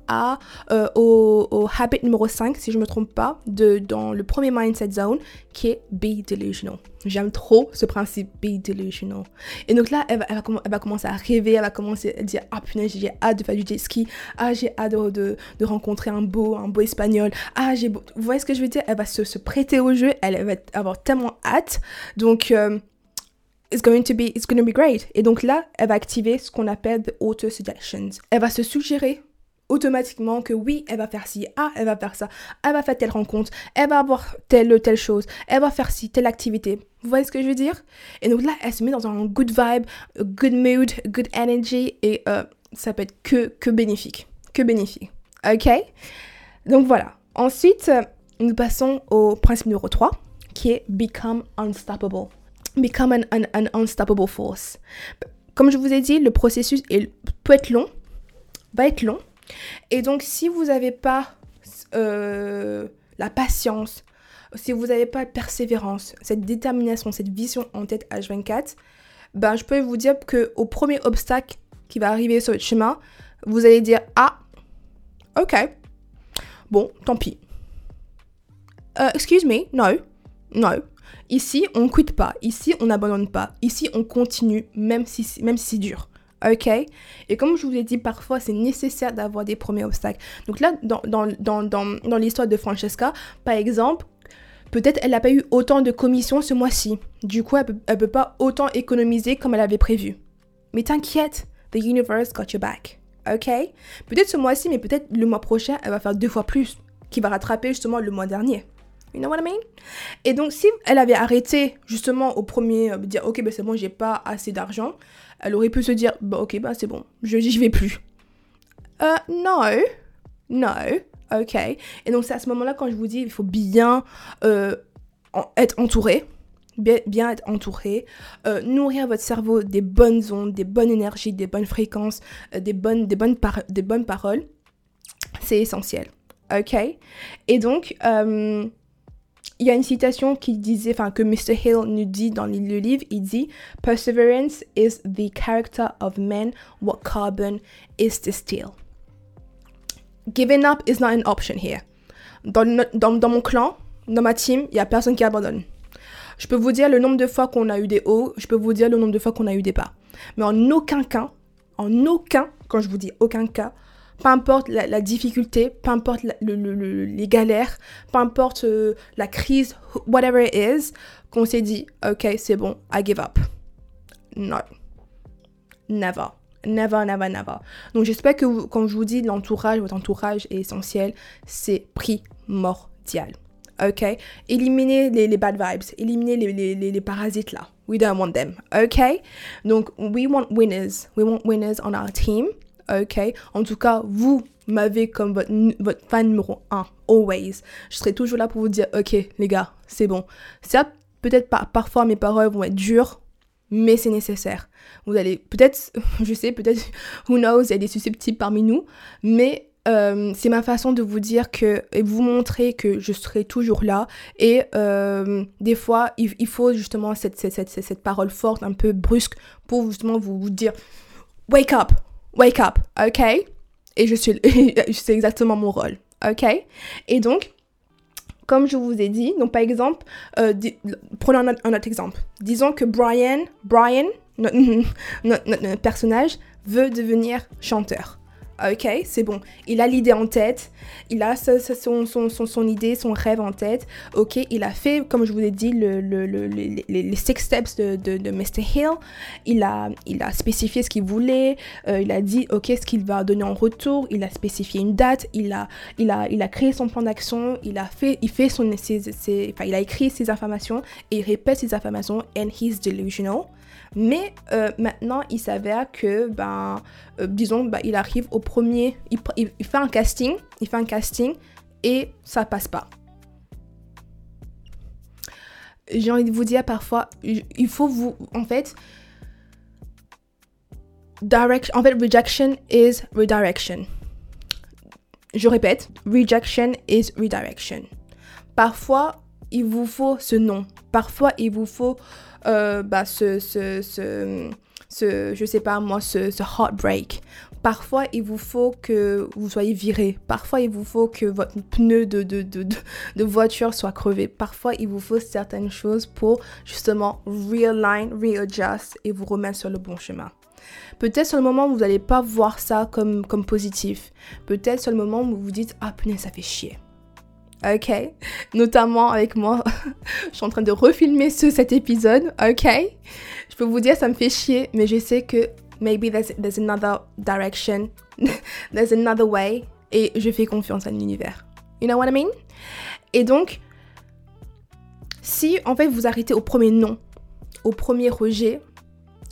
euh, au, habit numéro 5, si je ne me trompe pas, de, dans le premier mindset zone, qui est be delusional. J'aime trop ce principe be delusional. Et donc là, elle va, elle va, commencer à rêver, elle va commencer à dire Ah punaise, j'ai hâte de faire du jet ski, ah j'ai hâte de, de, rencontrer un beau, un beau espagnol, ah j'ai beau. Vous voyez ce que je veux dire? Elle va se, se prêter au jeu, elle, va avoir tellement hâte. Donc. Euh, it's going to be, it's going to be great. Et donc là, elle va activer ce qu'on appelle the auto suggestions. Elle va se suggérer automatiquement que oui, elle va faire ci, ah, elle va faire ça, elle va faire telle rencontre, elle va avoir telle telle chose, elle va faire ci, telle activité. Vous voyez ce que je veux dire? Et donc là, elle se met dans un good vibe, good mood, good energy, et euh, ça peut être que, que bénéfique. Que bénéfique. Ok? Donc voilà. Ensuite, nous passons au principe numéro 3, qui est Become Unstoppable become an, an, unstoppable force. Comme je vous ai dit, le processus peut être long, va être long. Et donc, si vous n'avez pas euh, la patience, si vous n'avez pas la persévérance, cette détermination, cette vision en tête H24, ben, je peux vous dire qu'au premier obstacle qui va arriver sur votre chemin, vous allez dire Ah, ok, bon, tant pis. Uh, excuse me, no, no, Ici, on ne quitte pas. Ici, on n'abandonne pas. Ici, on continue, même si, même si c'est dur. Ok? Et comme je vous l'ai dit, parfois, c'est nécessaire d'avoir des premiers obstacles. Donc là, dans, dans, dans, dans l'histoire de Francesca, par exemple, peut-être elle n'a pas eu autant de commissions ce mois-ci. Du coup, elle ne peut, pas autant économiser comme elle avait prévu. Mais t'inquiète, the universe got your back. Ok? Peut-être ce mois-ci, mais peut-être le mois prochain, elle va faire deux fois plus, qui va rattraper justement le mois dernier. You know what I mean? Et donc, si elle avait arrêté justement au premier, euh, dire ok, ben c'est bon, j'ai pas assez d'argent, elle aurait pu se dire bah ok, bah c'est bon, je n'y vais plus. Euh, non, non, ok. Et donc, c'est à ce moment-là quand je vous dis il faut bien euh, être entouré. Bien, être entouré, nourrir votre cerveau des bonnes ondes, des bonnes énergies, des bonnes fréquences, des, bonnes, des, bonnes des bonnes paroles, c'est essentiel. Ok Et donc, il y a une citation qui disait, enfin que Mr. Hill nous dit dans le livre, il dit Perseverance is the character of men what carbon is to steel? Giving up is not an option here. Dans, dans, mon clan, dans ma team, il n'y a personne qui abandonne. Je peux vous dire le nombre de fois qu'on a eu des hauts, je peux vous dire le nombre de fois qu'on a eu des bas. Mais en aucun cas, en aucun, quand je vous dis aucun cas, peu importe la, difficulté, peu importe les galères, peu importe euh, la crise, whatever it is, qu'on s'est dit, ok, c'est bon, I give up. Non. Never. Never, never, never. Donc j'espère que, vous- comme je vous dis, l'entourage, votre entourage est essentiel. C'est primordial. Ok? Éliminez les, bad vibes. Éliminez les, les parasites là. We don't want them. Ok? Donc, we want winners. We want winners on our team. Ok En tout cas, vous m'avez comme votre, votre fan numéro 1. Always. Je serai toujours là pour vous dire, ok, les gars, c'est bon. Ça, peut-être par- parfois mes paroles vont être dures, mais c'est nécessaire. Vous allez, peut-être, je sais, peut-être, who knows, il y a des susceptibles parmi nous, mais euh, c'est ma façon de vous dire que, et vous montrer que je serai toujours là. Et euh, des fois, il, il faut justement cette, cette, cette, cette- parole forte, un peu brusque, pour justement vous dire, wake up, wake up, ok? Et je suis, c'est exactement mon rôle, ok? Et donc, comme je vous ai dit, donc par exemple, euh, prenons un autre, exemple. Disons que Brian, Brian, notre personnage, veut devenir chanteur. Ok, c'est bon. Il a l'idée en tête, il a son, son, son, son idée, son rêve en tête. Ok, il a fait, comme je vous ai dit, le, le, le- les, six steps de, de, Mr. Hill. Il a, il a spécifié ce qu'il voulait. euh, il a dit, ok, ce qu'il va donner en retour. Il a spécifié une date. Il a, il a, il a créé son plan d'action. Il a fait, il fait son, il a écrit ses informations et il répète ses informations. And he's delusional. Mais euh, maintenant, il s'avère que, ben, euh, disons, ben, il arrive au premier, il, fait un casting, il fait un casting et ça passe pas. J'ai envie de vous dire parfois, il faut vous, en fait, direction, en fait, rejection is redirection. Je répète, rejection is redirection. Parfois, il vous faut ce nom. Parfois, il vous faut euh, bah, ce, ce, ce, je sais pas moi, ce, heartbreak. Parfois, il vous faut que vous soyez viré. Parfois, il vous faut que votre pneu de, de, de, de, voiture soit crevé. Parfois, il vous faut certaines choses pour justement realign, readjust et vous remettre sur le bon chemin. Peut-être sur le moment vous n'allez pas voir ça comme, comme positif. Peut-être sur le moment vous vous dites Ah punaise, ça fait chier. Ok Notamment avec moi, je suis en train de refilmer ce, cet épisode. Ok Je peux vous dire, ça me fait chier, mais je sais que maybe there's, another direction, there's another way, et je fais confiance à l'univers. You know what I mean? Et donc, si en fait vous arrêtez au premier non, au premier rejet,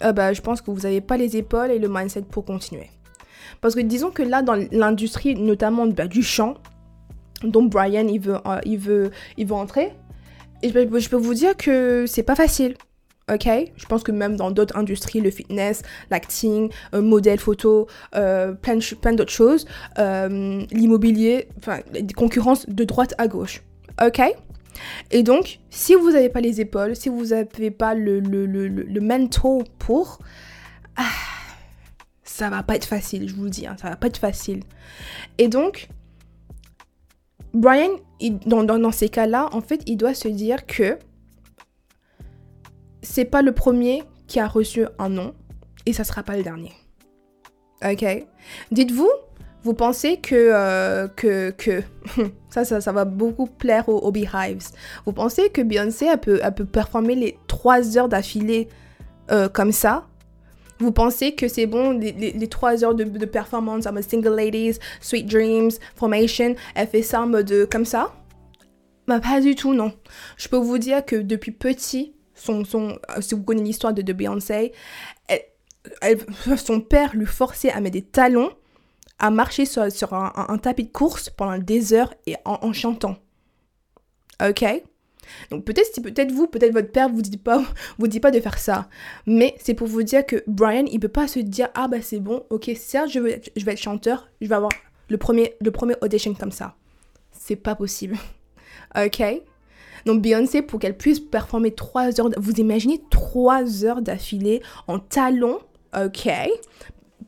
euh, bah, je pense que vous n'avez pas les épaules et le mindset pour continuer. Parce que disons que là, dans l'industrie, notamment bah, du chant, dont Brian il veut, euh, il veut, il veut entrer, et je peux, vous dire que c'est pas facile. Ok, je pense que même dans d'autres industries, le fitness, l'acting, euh, modèle photo, euh, plein, plein d'autres choses, euh, l'immobilier, enfin, des concurrences de droite à gauche. Ok? Et donc, si vous n'avez pas les épaules, si vous n'avez pas le, le, le, le, le mental pour, ah, ça va pas être facile, je vous le dis, hein, ça va pas être facile. Et donc, Brian, dans, dans, dans ces cas-là, en fait, il doit se dire que c'est pas le premier qui a reçu un non et ça sera pas le dernier. Ok? Dites-vous, vous pensez que, euh, que, que ça, ça, ça va beaucoup plaire aux, Beehives. Vous pensez que Beyoncé, elle peut, elle peut performer les 3 heures d'affilée euh, comme ça? Vous pensez que c'est bon, les, 3 heures de, performance, single ladies, sweet dreams, formation, elle fait ça en mode euh, comme ça? Bah pas du tout, non. Je peux vous dire que depuis petit, son, euh, si vous connaissez l'histoire de, Beyoncé, son père lui forçait à mettre des talons, à marcher sur, sur un tapis de course pendant des heures et en, en chantant. Ok? Donc peut-être peut-être vous, peut-être votre père vous dit pas vous dit pas de faire ça, mais c'est pour vous dire que Brian, il peut pas se dire ah bah c'est bon, OK, certes, je veux je vais être chanteur, je vais avoir le premier le premier audition comme ça. C'est pas possible. OK donc Beyoncé, pour qu'elle puisse performer 3 heures, vous imaginez 3 heures d'affilée en talons, ok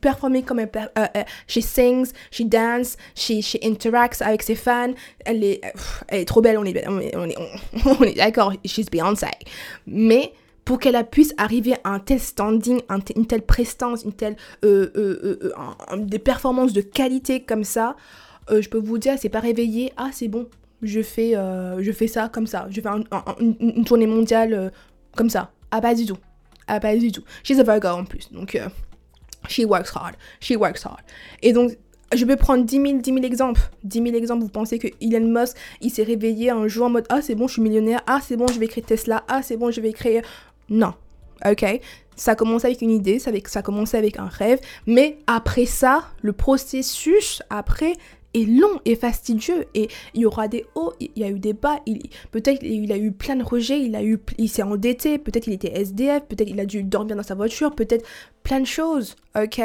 Performer comme elle, euh, euh, she sings, she dance, she, she interacts avec ses fans. Elle est, elle est trop belle, on est, on est, on est, d'accord, she's Beyoncé. Mais pour qu'elle puisse arriver à un tel standing, une telle prestance, une telle, euh, des performances de qualité comme ça, je peux vous dire, c'est pas réveillé, ah c'est bon, je fais, je fais ça comme ça, je fais un- un- une, tournée mondiale comme ça. Ah pas du tout, ah pas du tout. She's a Virgo en plus, donc She works hard. She works hard. Et donc, je peux prendre 10 000, 10 000 exemples. 10 000 exemples. Vous pensez que Elon Musk, il s'est réveillé un jour en mode Ah, c'est bon, je suis millionnaire. Ah, c'est bon, je vais créer Tesla. Ah, c'est bon, je vais créer. Non. Ok? Ça a commencé avec une idée, ça a commencé avec un rêve. Mais après ça, le processus, après, est long et fastidieux et il y aura des hauts, il y a eu des bas, peut-être il a eu plein de rejets, il il s'est endetté, peut-être il était SDF, peut-être il a dû dormir dans sa voiture, peut-être plein de choses, OK?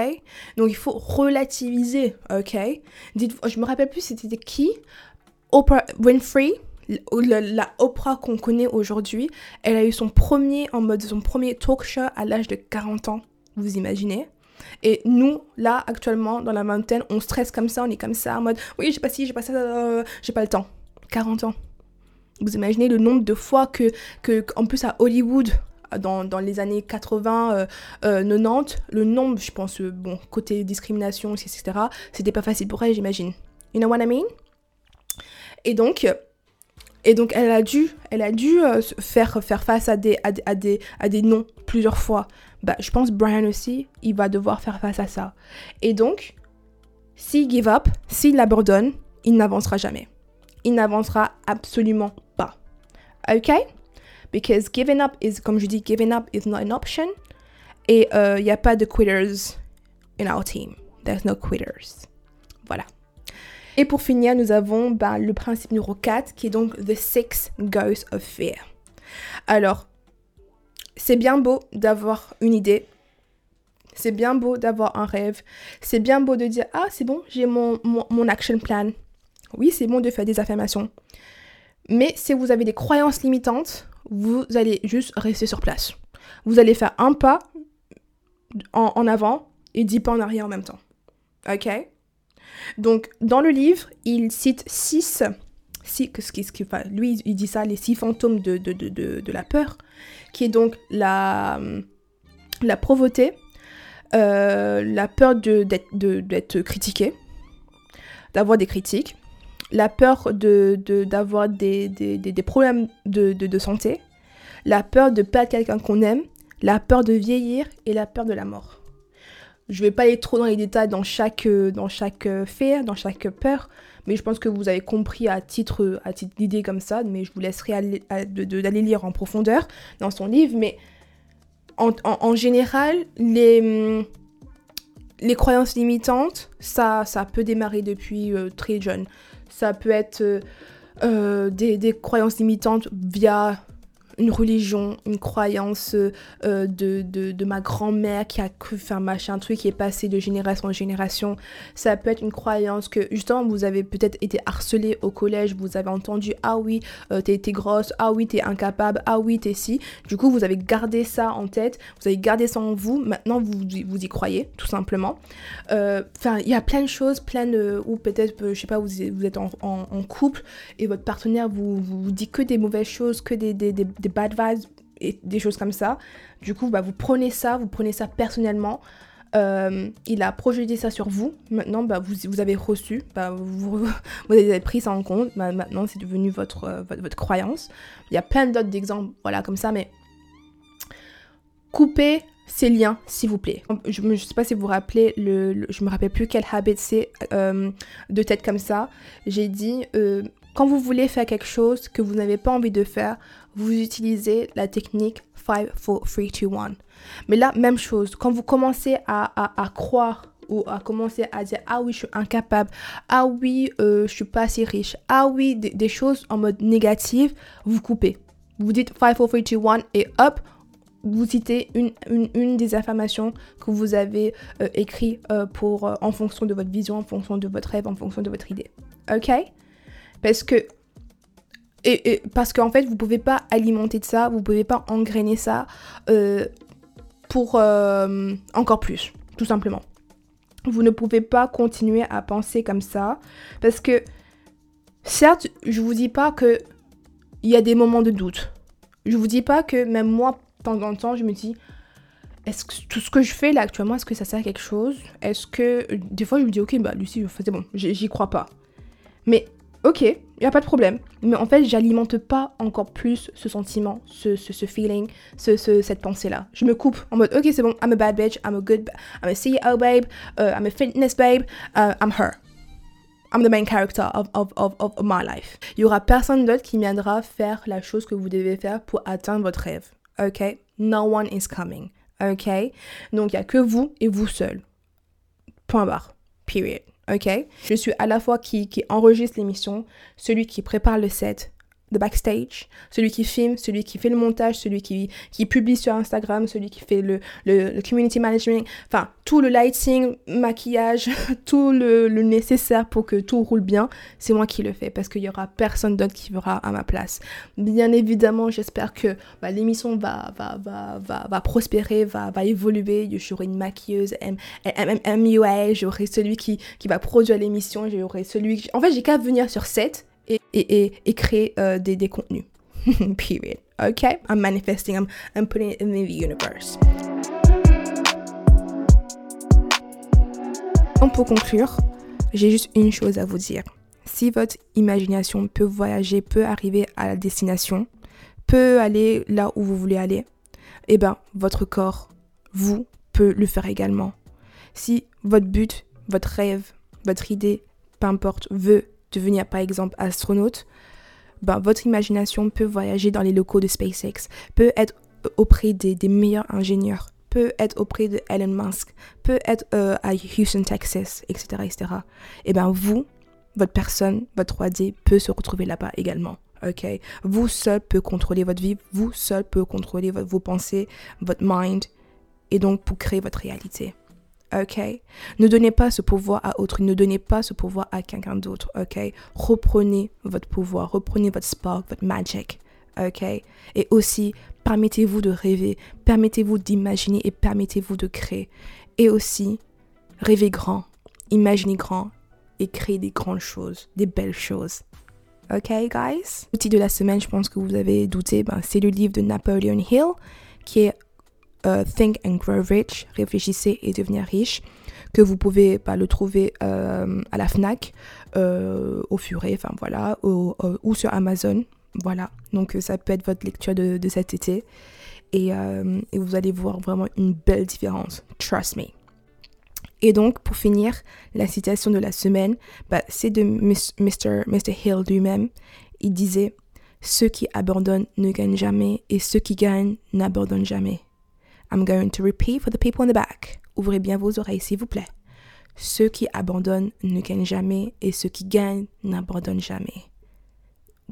Donc il faut relativiser, OK? Dites je me rappelle plus c'était qui? Oprah Winfrey la, la Oprah qu'on connaît aujourd'hui, elle a eu son premier en mode son premier talk show à l'âge de 40 ans, vous imaginez? Et nous, là, actuellement, dans la mountain, on stresse comme ça, on est comme ça, en mode oui, j'ai pas ci, j'ai pas ça, euh, j'ai pas le temps. 40 ans. Vous imaginez le nombre de fois que, que en plus à Hollywood, dans, dans les années 80, euh, 90, euh, le nombre, je pense, euh, bon, côté discrimination, etc., c'était pas facile pour elle, j'imagine. You know what I mean? Et donc, et donc elle a dû, elle a dû faire, faire face à des, à, à, des, à des noms plusieurs fois bah, je pense Brian aussi, il va devoir faire face à ça. Et donc, s'il give up, s'il abandonne, il n'avancera jamais. Il n'avancera absolument pas. Ok? Because giving up is, comme je dis, giving up is not an option. Et il euh, n'y a pas de quitters in our team. There's no quitters. Voilà. Et pour finir, nous avons bah, le principe numéro 4 qui est donc The Six Ghosts of Fear. Alors, c'est bien beau d'avoir une idée. C'est bien beau d'avoir un rêve. C'est bien beau de dire Ah, c'est bon, j'ai mon, mon, action plan. Oui, c'est bon de faire des affirmations. Mais si vous avez des croyances limitantes, vous allez juste rester sur place. Vous allez faire un pas en, en avant et dix pas en arrière en même temps. Ok? Donc, dans le livre, il cite six ce qui, lui, il dit ça, les six fantômes de, de, de, de, la peur, qui est donc la, la pauvreté, euh, la peur d'être critiqué, d'avoir des critiques, la peur d'avoir de, des, des, des, des, problèmes de, santé, la peur de perdre quelqu'un qu'on aime, la peur de vieillir et la peur de la mort. Je vais pas aller trop dans les détails dans chaque, dans chaque fait, dans chaque peur, mais je pense que vous avez compris à titre, à titre d'idée comme ça, mais je vous laisserai aller, d'aller lire en profondeur dans son livre. Mais en, général, les, les croyances limitantes, ça, ça peut démarrer depuis euh, très jeune. Ça peut être euh, euh, des, des, croyances limitantes via une religion, une croyance euh, de, de, ma grand-mère qui a cru faire machin truc qui est passé de génération en génération. Ça peut être une croyance que justement vous avez peut-être été harcelé au collège, vous avez entendu ah oui euh, t'es, grosse, ah oui t'es incapable, ah oui t'es si. Du coup vous avez gardé ça en tête, vous avez gardé ça en vous, maintenant vous, vous y croyez tout simplement. Euh, enfin il y a plein de choses, plein de... ou peut-être je sais pas vous, vous êtes en, couple et votre partenaire vous, vous dit que des mauvaises choses, que des bad vibes et des choses comme ça. Du coup, bah, vous prenez ça, vous prenez ça personnellement. Euh, il a projeté ça sur vous. Maintenant, bah, vous, vous avez reçu, bah, vous, vous, avez pris ça en compte. Bah, maintenant, c'est devenu votre, euh, votre, votre, croyance. Il y a plein d'autres exemples, voilà, comme ça, mais coupez ces liens, s'il vous plaît. Je ne sais pas si vous vous rappelez, le, je me rappelle plus quel habit c'est euh, de tête comme ça. J'ai dit, quand vous voulez faire quelque chose que vous n'avez pas envie de faire, vous utilisez la technique 5, 4, 3, 2, 1. Mais là, même chose, quand vous commencez à, à, croire ou à commencer à dire ah oui je suis incapable. Ah oui euh, je suis pas assez riche. Ah oui des, choses en mode négatif vous coupez. Vous dites 5 4 3 2 1 et hop vous citez une, une, une des affirmations que vous avez euh, écrit euh, pour euh, en fonction de votre vision en fonction de votre rêve en fonction de votre idée. Ok? Parce que et, parce qu'en fait, vous pouvez pas alimenter de ça, vous pouvez pas engrainer ça euh, pour euh, encore plus, tout simplement. Vous ne pouvez pas continuer à penser comme ça parce que certes, je vous dis pas que il y a des moments de doute. Je vous dis pas que même moi, de temps en temps, je me dis est-ce que tout ce que je fais là actuellement, est-ce que ça sert à quelque chose? Est-ce que des fois je me dis ok bah Lucie, c'est bon, j'y crois pas. Mais ok, Il n'y a pas de problème. Mais en fait, j'alimente pas encore plus ce sentiment, ce, feeling, ce, ce, cette pensée-là. Je me coupe en mode, ok, c'est bon, I'm a bad bitch, I'm a good, I'm a CEO babe, uh, I'm a fitness babe, uh, I'm her. I'm the main character of, of, of, of my life. Il y aura personne d'autre qui viendra faire la chose que vous devez faire pour atteindre votre rêve. Ok? No one is coming. Ok? Donc, il n'y a que vous et vous seul. Point barre. Period. Ok? Je suis à la fois qui, qui enregistre l'émission, celui qui prépare le set, the backstage, celui qui filme, celui qui fait le montage, celui qui, qui publie sur Instagram, celui qui fait le, le, community management, enfin tout le lighting, maquillage, tout le, le, nécessaire pour que tout roule bien, c'est moi qui le fais parce qu'il y aura personne d'autre qui verra à ma place. Bien évidemment, j'espère que bah, l'émission va, va, va, va, va prospérer, va, va évoluer. J'aurai une maquilleuse MUA, j'aurai celui qui, qui va produire l'émission, j'aurai celui... En fait, j'ai qu'à venir sur set et, créer euh, des, des, contenus. Period. Ok? I'm manifesting, I'm, I'm putting it in the universe. Donc pour conclure, j'ai juste une chose à vous dire. Si votre imagination peut voyager, peut arriver à la destination, peut aller là où vous voulez aller, eh bien, votre corps, vous, peut le faire également. Si votre but, votre rêve, votre idée, peu importe, veut devenir par exemple astronaute, ben, votre imagination peut voyager dans les locaux de SpaceX, peut être auprès des, meilleurs ingénieurs, peut être auprès de Elon Musk, peut être euh, à Houston, Texas, etc. etc. Et bien vous, votre personne, votre 3D peut se retrouver là-bas également. Ok, vous seul peut contrôler votre vie, vous seul peut contrôler vos pensées, votre mind, et donc pour créer votre réalité ok? Ne donnez pas ce pouvoir à autrui, ne donnez pas ce pouvoir à quelqu'un d'autre, ok? Reprenez votre pouvoir, reprenez votre spark, votre magic, ok? Et aussi, permettez-vous de rêver, permettez-vous d'imaginer et permettez-vous de créer. Et aussi, rêvez grand, imaginez grand et créez des grandes choses, des belles choses. Ok, guys? L'outil de la semaine, je pense que vous avez douté, ben, c'est le livre de Napoleon Hill qui est euh, Think and Grow Rich, réfléchissez et devenir riche, que vous pouvez pas le trouver euh, à la FNAC, euh, au Furet, enfin voilà, ou sur Amazon. Voilà, donc ça peut être votre lecture de, cet été. Et, et, vous allez voir vraiment une belle différence. Trust me. Et donc, pour finir, la citation de la semaine, bah, c'est de Mr. Mr. Hill lui-même. Il disait Ceux qui abandonnent ne gagnent jamais et ceux qui gagnent n'abandonnent jamais. I'm going to repeat for the people in the back. Ouvrez bien vos oreilles, s'il vous plaît. Ceux qui abandonnent ne gagnent jamais et ceux qui gagnent n'abandonnent jamais.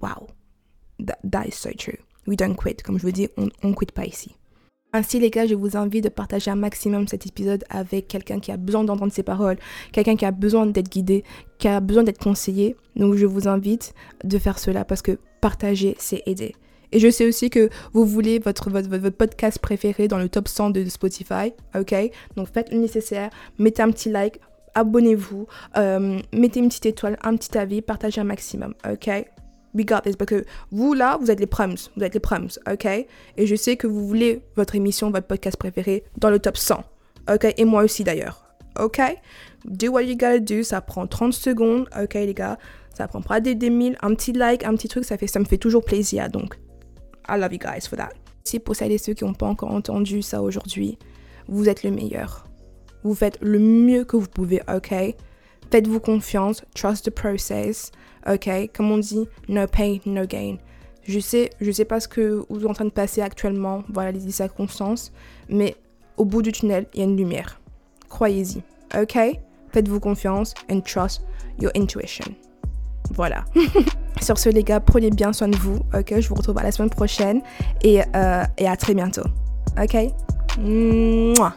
Wow. That, is so true. We don't quit. Comme je vous dis, on ne quitte pas ici. Ainsi, les gars, je vous invite de partager un maximum cet épisode avec quelqu'un qui a besoin d'entendre ces paroles, quelqu'un qui a besoin d'être guidé, qui a besoin d'être conseillé. Donc, je vous invite de faire cela parce que partager, c'est aider. Et je sais aussi que vous voulez votre, votre, votre, podcast préféré dans le top 100 de Spotify, ok? Donc faites le nécessaire, mettez un petit like, abonnez-vous, euh, mettez une petite étoile, un petit avis, partagez un maximum, ok? We got this, parce que vous là, vous êtes les proms, vous êtes les proms, ok? Et je sais que vous voulez votre émission, votre podcast préféré dans le top 100, ok? Et moi aussi d'ailleurs, ok? Do what you gotta do, ça prend 30 secondes, ok les gars? Ça prend pas des, des mille, un petit like, un petit truc, ça, fait, ça me fait toujours plaisir. Donc, I love you guys for that. Si pour celles et ceux qui n'ont pas encore entendu ça aujourd'hui, vous êtes le meilleur. Vous faites le mieux que vous pouvez, ok? Faites-vous confiance, trust the process, ok? Comme on dit, no pain, no gain. Je sais, je sais pas ce que vous êtes en train de passer actuellement, voilà les circonstances, mais au bout du tunnel, il y a une lumière. Croyez-y, ok? Faites-vous confiance and trust your intuition. Voilà. Sur ce, les gars, prenez bien soin de vous. Ok, je vous retrouve à la semaine prochaine et, euh, et à très bientôt. Ok? Mouah.